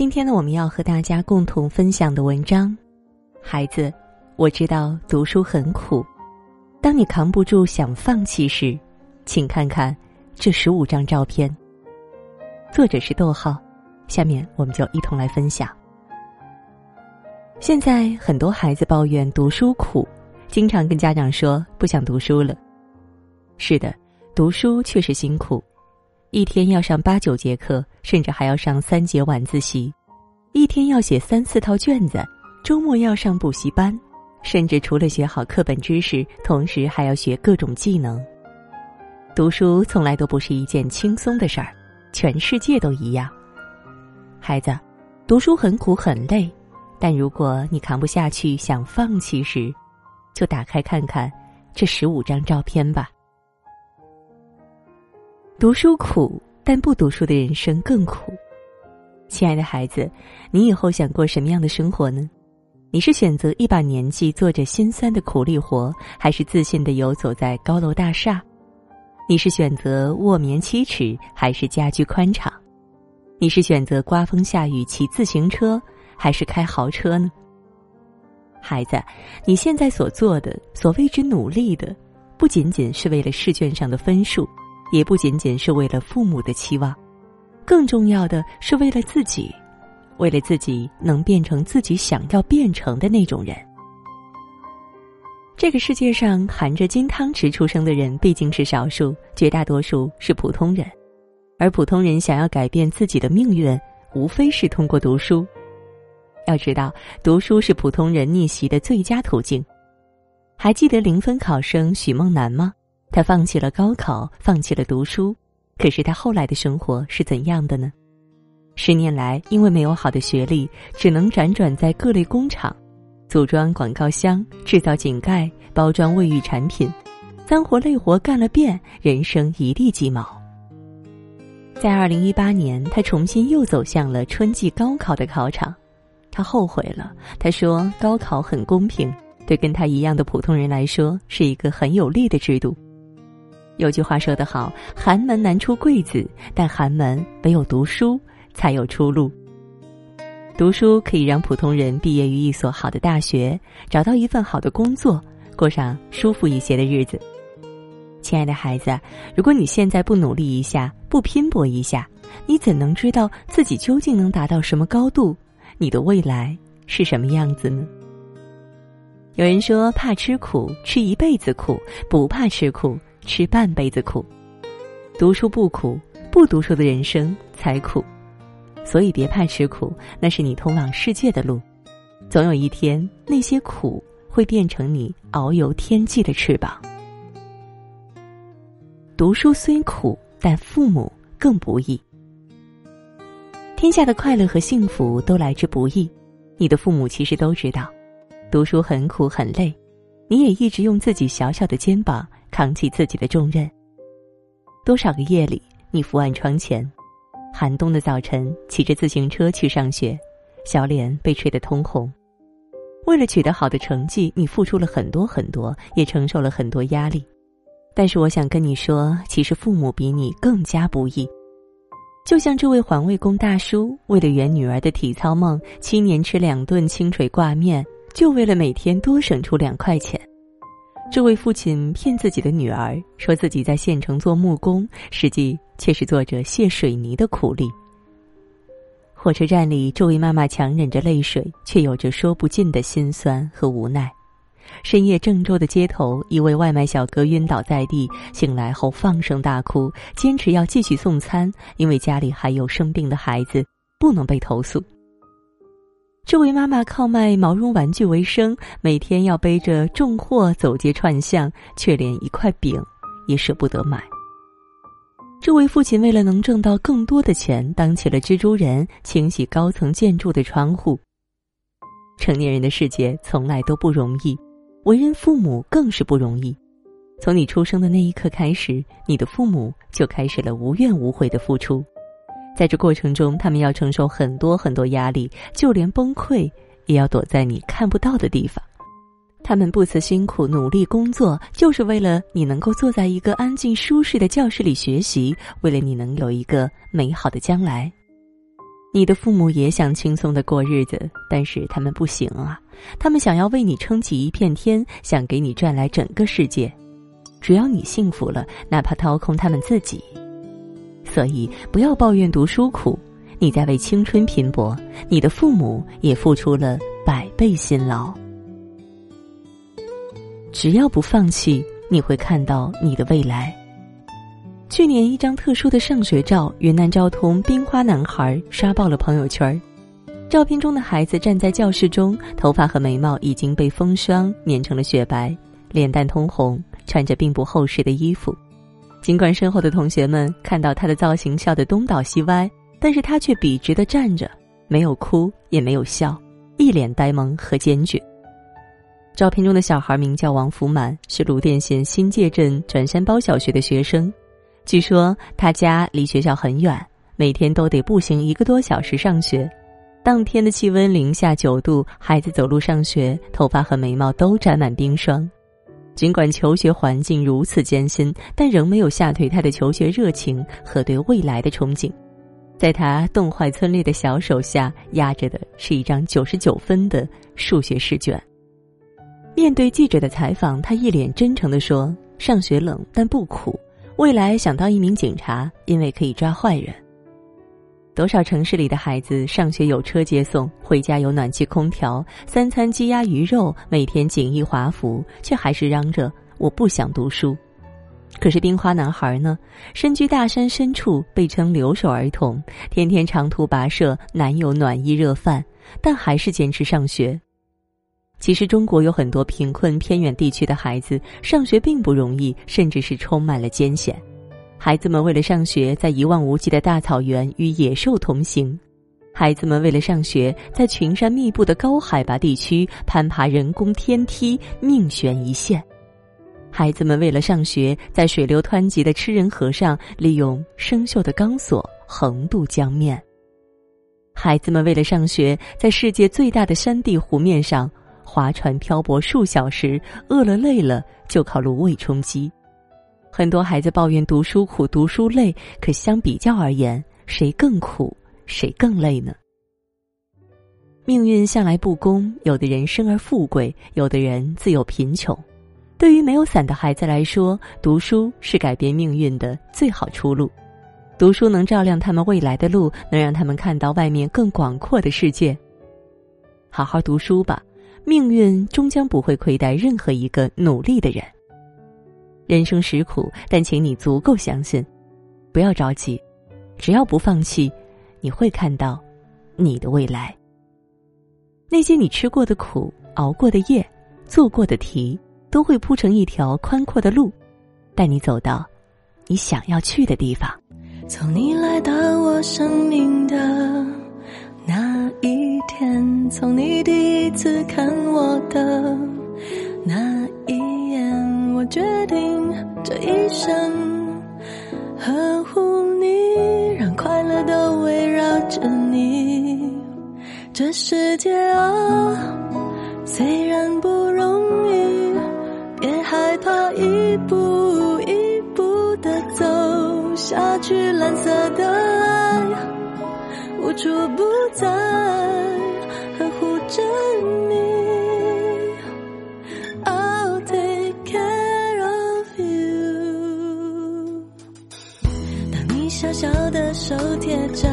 今天呢，我们要和大家共同分享的文章，孩子，我知道读书很苦。当你扛不住想放弃时，请看看这十五张照片。作者是逗号，下面我们就一同来分享。现在很多孩子抱怨读书苦，经常跟家长说不想读书了。是的，读书确实辛苦。一天要上八九节课，甚至还要上三节晚自习；一天要写三四套卷子，周末要上补习班，甚至除了学好课本知识，同时还要学各种技能。读书从来都不是一件轻松的事儿，全世界都一样。孩子，读书很苦很累，但如果你扛不下去想放弃时，就打开看看这十五张照片吧。读书苦，但不读书的人生更苦。亲爱的孩子，你以后想过什么样的生活呢？你是选择一把年纪做着心酸的苦力活，还是自信的游走在高楼大厦？你是选择卧眠七尺，还是家居宽敞？你是选择刮风下雨骑自行车，还是开豪车呢？孩子，你现在所做的，所谓之努力的，不仅仅是为了试卷上的分数。也不仅仅是为了父母的期望，更重要的是为了自己，为了自己能变成自己想要变成的那种人。这个世界上含着金汤匙出生的人毕竟是少数，绝大多数是普通人，而普通人想要改变自己的命运，无非是通过读书。要知道，读书是普通人逆袭的最佳途径。还记得零分考生许梦楠吗？他放弃了高考，放弃了读书，可是他后来的生活是怎样的呢？十年来，因为没有好的学历，只能辗转在各类工厂，组装广告箱、制造井盖、包装卫浴产品，脏活累活干了遍，人生一地鸡毛。在二零一八年，他重新又走向了春季高考的考场，他后悔了。他说：“高考很公平，对跟他一样的普通人来说，是一个很有利的制度。”有句话说得好：“寒门难出贵子，但寒门唯有读书才有出路。”读书可以让普通人毕业于一所好的大学，找到一份好的工作，过上舒服一些的日子。亲爱的孩子，如果你现在不努力一下，不拼搏一下，你怎能知道自己究竟能达到什么高度？你的未来是什么样子呢？有人说：“怕吃苦，吃一辈子苦；不怕吃苦。”吃半辈子苦，读书不苦，不读书的人生才苦，所以别怕吃苦，那是你通往世界的路，总有一天那些苦会变成你遨游天际的翅膀。读书虽苦，但父母更不易。天下的快乐和幸福都来之不易，你的父母其实都知道，读书很苦很累，你也一直用自己小小的肩膀。扛起自己的重任。多少个夜里，你伏案窗前，寒冬的早晨，骑着自行车去上学，小脸被吹得通红。为了取得好的成绩，你付出了很多很多，也承受了很多压力。但是，我想跟你说，其实父母比你更加不易。就像这位环卫工大叔，为了圆女儿的体操梦，七年吃两顿清水挂面，就为了每天多省出两块钱。这位父亲骗自己的女儿，说自己在县城做木工，实际却是做着卸水泥的苦力。火车站里，这位妈妈强忍着泪水，却有着说不尽的心酸和无奈。深夜郑州的街头，一位外卖小哥晕倒在地，醒来后放声大哭，坚持要继续送餐，因为家里还有生病的孩子，不能被投诉。这位妈妈靠卖毛绒玩具为生，每天要背着重货走街串巷，却连一块饼也舍不得买。这位父亲为了能挣到更多的钱，当起了蜘蛛人，清洗高层建筑的窗户。成年人的世界从来都不容易，为人父母更是不容易。从你出生的那一刻开始，你的父母就开始了无怨无悔的付出。在这过程中，他们要承受很多很多压力，就连崩溃也要躲在你看不到的地方。他们不辞辛苦努力工作，就是为了你能够坐在一个安静舒适的教室里学习，为了你能有一个美好的将来。你的父母也想轻松的过日子，但是他们不行啊！他们想要为你撑起一片天，想给你赚来整个世界。只要你幸福了，哪怕掏空他们自己。所以不要抱怨读书苦，你在为青春拼搏，你的父母也付出了百倍辛劳。只要不放弃，你会看到你的未来。去年一张特殊的上学照，云南昭通冰花男孩刷爆了朋友圈。照片中的孩子站在教室中，头发和眉毛已经被风霜碾成了雪白，脸蛋通红，穿着并不厚实的衣服。尽管身后的同学们看到他的造型笑得东倒西歪，但是他却笔直的站着，没有哭也没有笑，一脸呆萌和坚决。照片中的小孩名叫王福满，是鲁甸县新界镇转山包小学的学生。据说他家离学校很远，每天都得步行一个多小时上学。当天的气温零下九度，孩子走路上学，头发和眉毛都沾满冰霜。尽管求学环境如此艰辛，但仍没有吓退他的求学热情和对未来的憧憬。在他冻坏村里的小手下，压着的是一张九十九分的数学试卷。面对记者的采访，他一脸真诚地说：“上学冷，但不苦。”未来想当一名警察，因为可以抓坏人。多少城市里的孩子上学有车接送，回家有暖气空调，三餐鸡鸭鱼肉，每天锦衣华服，却还是嚷着我不想读书。可是冰花男孩呢？身居大山深处，被称留守儿童，天天长途跋涉，难有暖衣热饭，但还是坚持上学。其实，中国有很多贫困偏远地区的孩子上学并不容易，甚至是充满了艰险。孩子们为了上学，在一望无际的大草原与野兽同行；孩子们为了上学，在群山密布的高海拔地区攀爬人工天梯，命悬一线；孩子们为了上学，在水流湍急的吃人河上，利用生锈的钢索横渡江面；孩子们为了上学，在世界最大的山地湖面上。划船漂泊数小时，饿了累了就靠芦苇充饥。很多孩子抱怨读书苦、读书累，可相比较而言，谁更苦，谁更累呢？命运向来不公，有的人生而富贵，有的人自有贫穷。对于没有伞的孩子来说，读书是改变命运的最好出路。读书能照亮他们未来的路，能让他们看到外面更广阔的世界。好好读书吧。命运终将不会亏待任何一个努力的人。人生实苦，但请你足够相信，不要着急，只要不放弃，你会看到你的未来。那些你吃过的苦、熬过的夜、做过的题，都会铺成一条宽阔的路，带你走到你想要去的地方。从你来到我生命的那一天，从你第一次看我的那，决定这一生呵护你，让快乐都围绕着你。这世界啊，虽然不容易，别害怕，一步一步的走下去，蓝色的爱无处不在。手贴着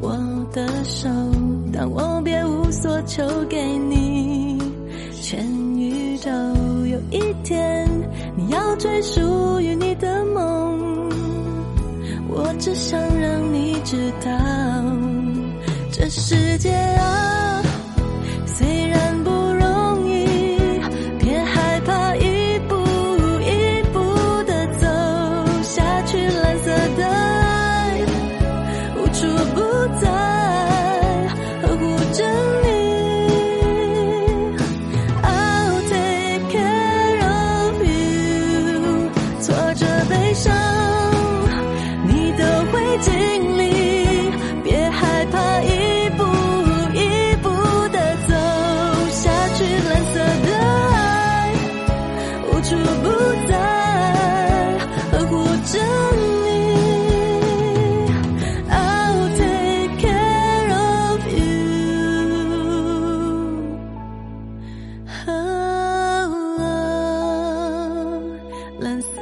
我的手，当我别无所求给你全宇宙。有一天你要追属于你的梦，我只想让你知道，这世界啊。蓝色。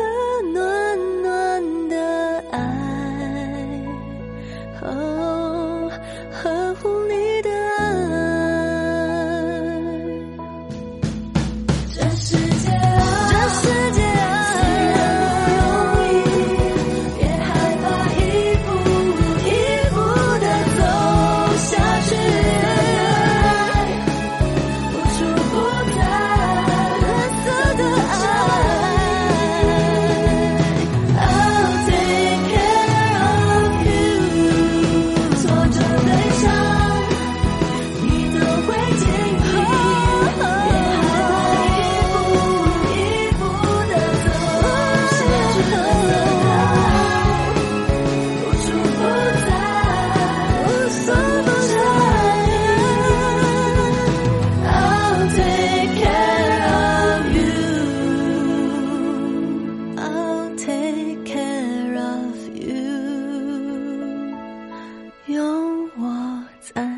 有我在。